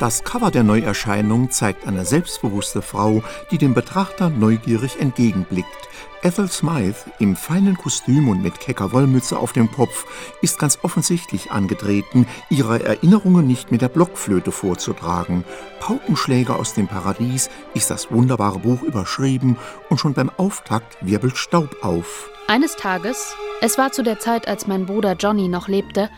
Das Cover der Neuerscheinung zeigt eine selbstbewusste Frau, die dem Betrachter neugierig entgegenblickt. Ethel Smythe im feinen Kostüm und mit kecker Wollmütze auf dem Kopf ist ganz offensichtlich angetreten, ihre Erinnerungen nicht mit der Blockflöte vorzutragen. Paukenschläger aus dem Paradies ist das wunderbare Buch überschrieben und schon beim Auftakt wirbelt Staub auf. Eines Tages, es war zu der Zeit, als mein Bruder Johnny noch lebte,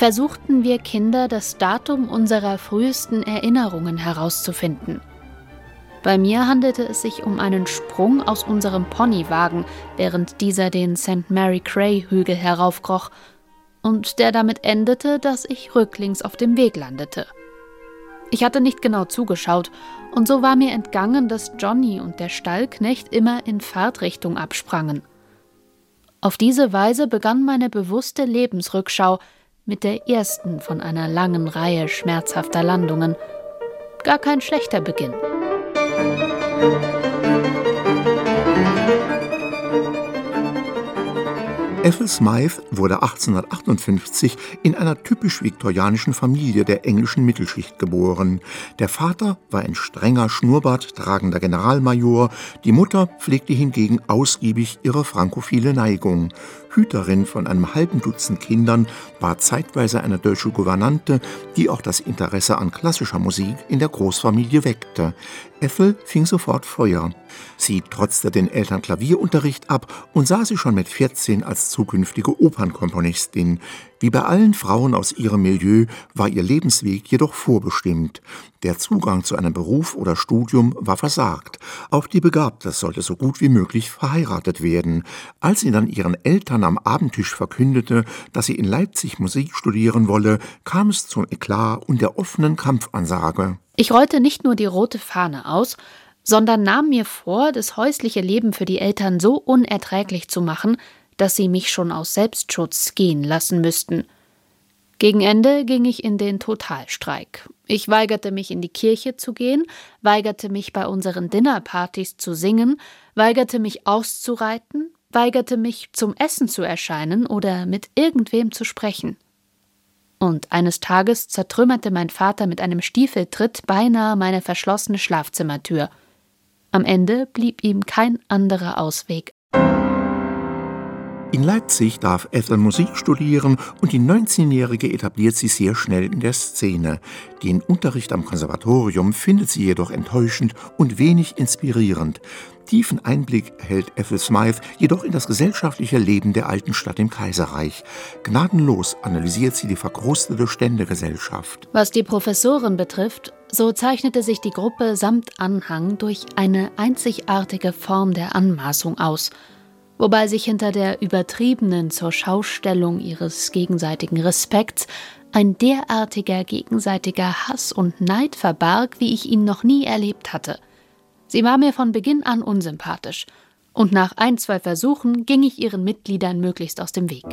versuchten wir Kinder das Datum unserer frühesten Erinnerungen herauszufinden. Bei mir handelte es sich um einen Sprung aus unserem Ponywagen, während dieser den St. Mary Cray Hügel heraufkroch, und der damit endete, dass ich rücklings auf dem Weg landete. Ich hatte nicht genau zugeschaut, und so war mir entgangen, dass Johnny und der Stallknecht immer in Fahrtrichtung absprangen. Auf diese Weise begann meine bewusste Lebensrückschau, mit der ersten von einer langen Reihe schmerzhafter Landungen. Gar kein schlechter Beginn. Ethel Smythe wurde 1858 in einer typisch viktorianischen Familie der englischen Mittelschicht geboren. Der Vater war ein strenger, Schnurrbart tragender Generalmajor, die Mutter pflegte hingegen ausgiebig ihre frankophile Neigung. Hüterin von einem halben Dutzend Kindern, war zeitweise eine deutsche Gouvernante, die auch das Interesse an klassischer Musik in der Großfamilie weckte. Ethel fing sofort Feuer. Sie trotzte den Eltern Klavierunterricht ab und sah sich schon mit 14 als zukünftige Opernkomponistin. Wie bei allen Frauen aus ihrem Milieu war ihr Lebensweg jedoch vorbestimmt. Der Zugang zu einem Beruf oder Studium war versagt. Auch die Begabte sollte so gut wie möglich verheiratet werden. Als sie dann ihren Eltern am Abendtisch verkündete, dass sie in Leipzig Musik studieren wolle, kam es zum Eklat und der offenen Kampfansage. Ich rollte nicht nur die rote Fahne aus, sondern nahm mir vor, das häusliche Leben für die Eltern so unerträglich zu machen, dass sie mich schon aus Selbstschutz gehen lassen müssten. Gegen Ende ging ich in den Totalstreik. Ich weigerte mich in die Kirche zu gehen, weigerte mich bei unseren Dinnerpartys zu singen, weigerte mich auszureiten, weigerte mich zum Essen zu erscheinen oder mit irgendwem zu sprechen. Und eines Tages zertrümmerte mein Vater mit einem Stiefeltritt beinahe meine verschlossene Schlafzimmertür. Am Ende blieb ihm kein anderer Ausweg in Leipzig darf Ethel Musik studieren und die 19-Jährige etabliert sich sehr schnell in der Szene. Den Unterricht am Konservatorium findet sie jedoch enttäuschend und wenig inspirierend. Tiefen Einblick hält Ethel Smythe jedoch in das gesellschaftliche Leben der alten Stadt im Kaiserreich. Gnadenlos analysiert sie die verkrustete Ständegesellschaft. Was die Professoren betrifft, so zeichnete sich die Gruppe samt Anhang durch eine einzigartige Form der Anmaßung aus – wobei sich hinter der übertriebenen zur Schaustellung ihres gegenseitigen Respekts ein derartiger gegenseitiger Hass und Neid verbarg, wie ich ihn noch nie erlebt hatte. Sie war mir von Beginn an unsympathisch, und nach ein, zwei Versuchen ging ich ihren Mitgliedern möglichst aus dem Weg.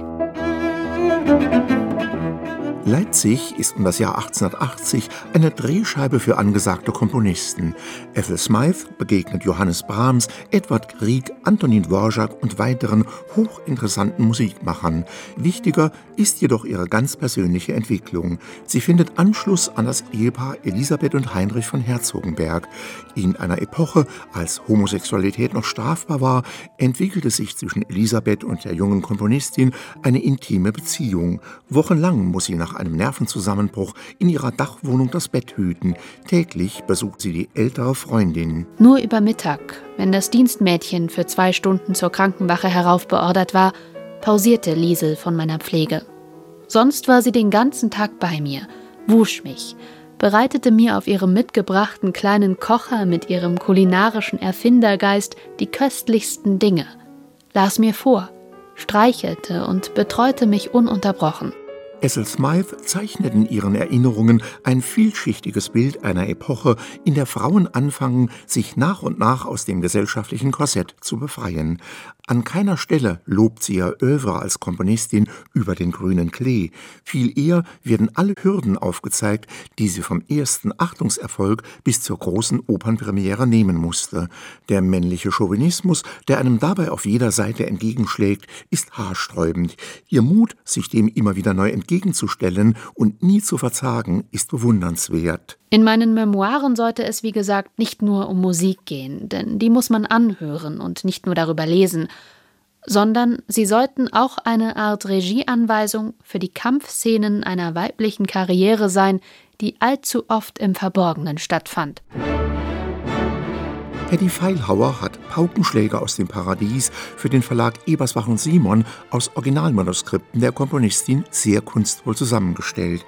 Leipzig ist um das Jahr 1880 eine Drehscheibe für angesagte Komponisten. Ethel Smythe begegnet Johannes Brahms, Edward Grieg, Antonin Dvorak und weiteren hochinteressanten Musikmachern. Wichtiger ist jedoch ihre ganz persönliche Entwicklung. Sie findet Anschluss an das Ehepaar Elisabeth und Heinrich von Herzogenberg. In einer Epoche, als Homosexualität noch strafbar war, entwickelte sich zwischen Elisabeth und der jungen Komponistin eine intime Beziehung. Wochenlang muss sie nach einem Nervenzusammenbruch in ihrer Dachwohnung das Bett hüten. Täglich besucht sie die ältere Freundin. Nur über Mittag, wenn das Dienstmädchen für zwei Stunden zur Krankenwache heraufbeordert war, pausierte Liesel von meiner Pflege. Sonst war sie den ganzen Tag bei mir, wusch mich, bereitete mir auf ihrem mitgebrachten kleinen Kocher mit ihrem kulinarischen Erfindergeist die köstlichsten Dinge, las mir vor, streichelte und betreute mich ununterbrochen. Essel Smythe zeichnet in ihren Erinnerungen ein vielschichtiges Bild einer Epoche, in der Frauen anfangen, sich nach und nach aus dem gesellschaftlichen Korsett zu befreien. An keiner Stelle lobt sie ihr Övre als Komponistin über den grünen Klee. Viel eher werden alle Hürden aufgezeigt, die sie vom ersten Achtungserfolg bis zur großen Opernpremiere nehmen musste. Der männliche Chauvinismus, der einem dabei auf jeder Seite entgegenschlägt, ist haarsträubend. Ihr Mut, sich dem immer wieder neu entgegenzustellen und nie zu verzagen, ist bewundernswert. In meinen Memoiren sollte es, wie gesagt, nicht nur um Musik gehen, denn die muss man anhören und nicht nur darüber lesen, sondern sie sollten auch eine Art Regieanweisung für die Kampfszenen einer weiblichen Karriere sein, die allzu oft im Verborgenen stattfand. Paddy Feilhauer hat Paukenschläge aus dem Paradies für den Verlag Ebersbach und Simon aus Originalmanuskripten der Komponistin sehr kunstvoll zusammengestellt.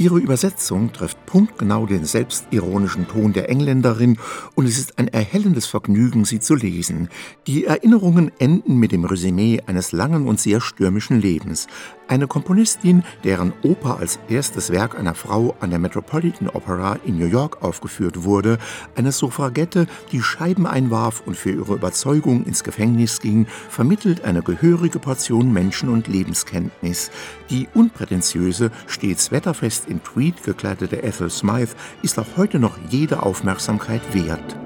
Ihre Übersetzung trifft punktgenau den selbstironischen Ton der Engländerin und es ist ein erhellendes Vergnügen, sie zu lesen. Die Erinnerungen enden mit dem Resümee eines langen und sehr stürmischen Lebens. Eine Komponistin, deren Oper als erstes Werk einer Frau an der Metropolitan Opera in New York aufgeführt wurde, eine Suffragette, die Scheiben einwarf und für ihre Überzeugung ins Gefängnis ging, vermittelt eine gehörige Portion Menschen- und Lebenskenntnis. Die unprätentiöse, stets wetterfest in Tweed gekleidete Ethel Smythe ist auch heute noch jede Aufmerksamkeit wert.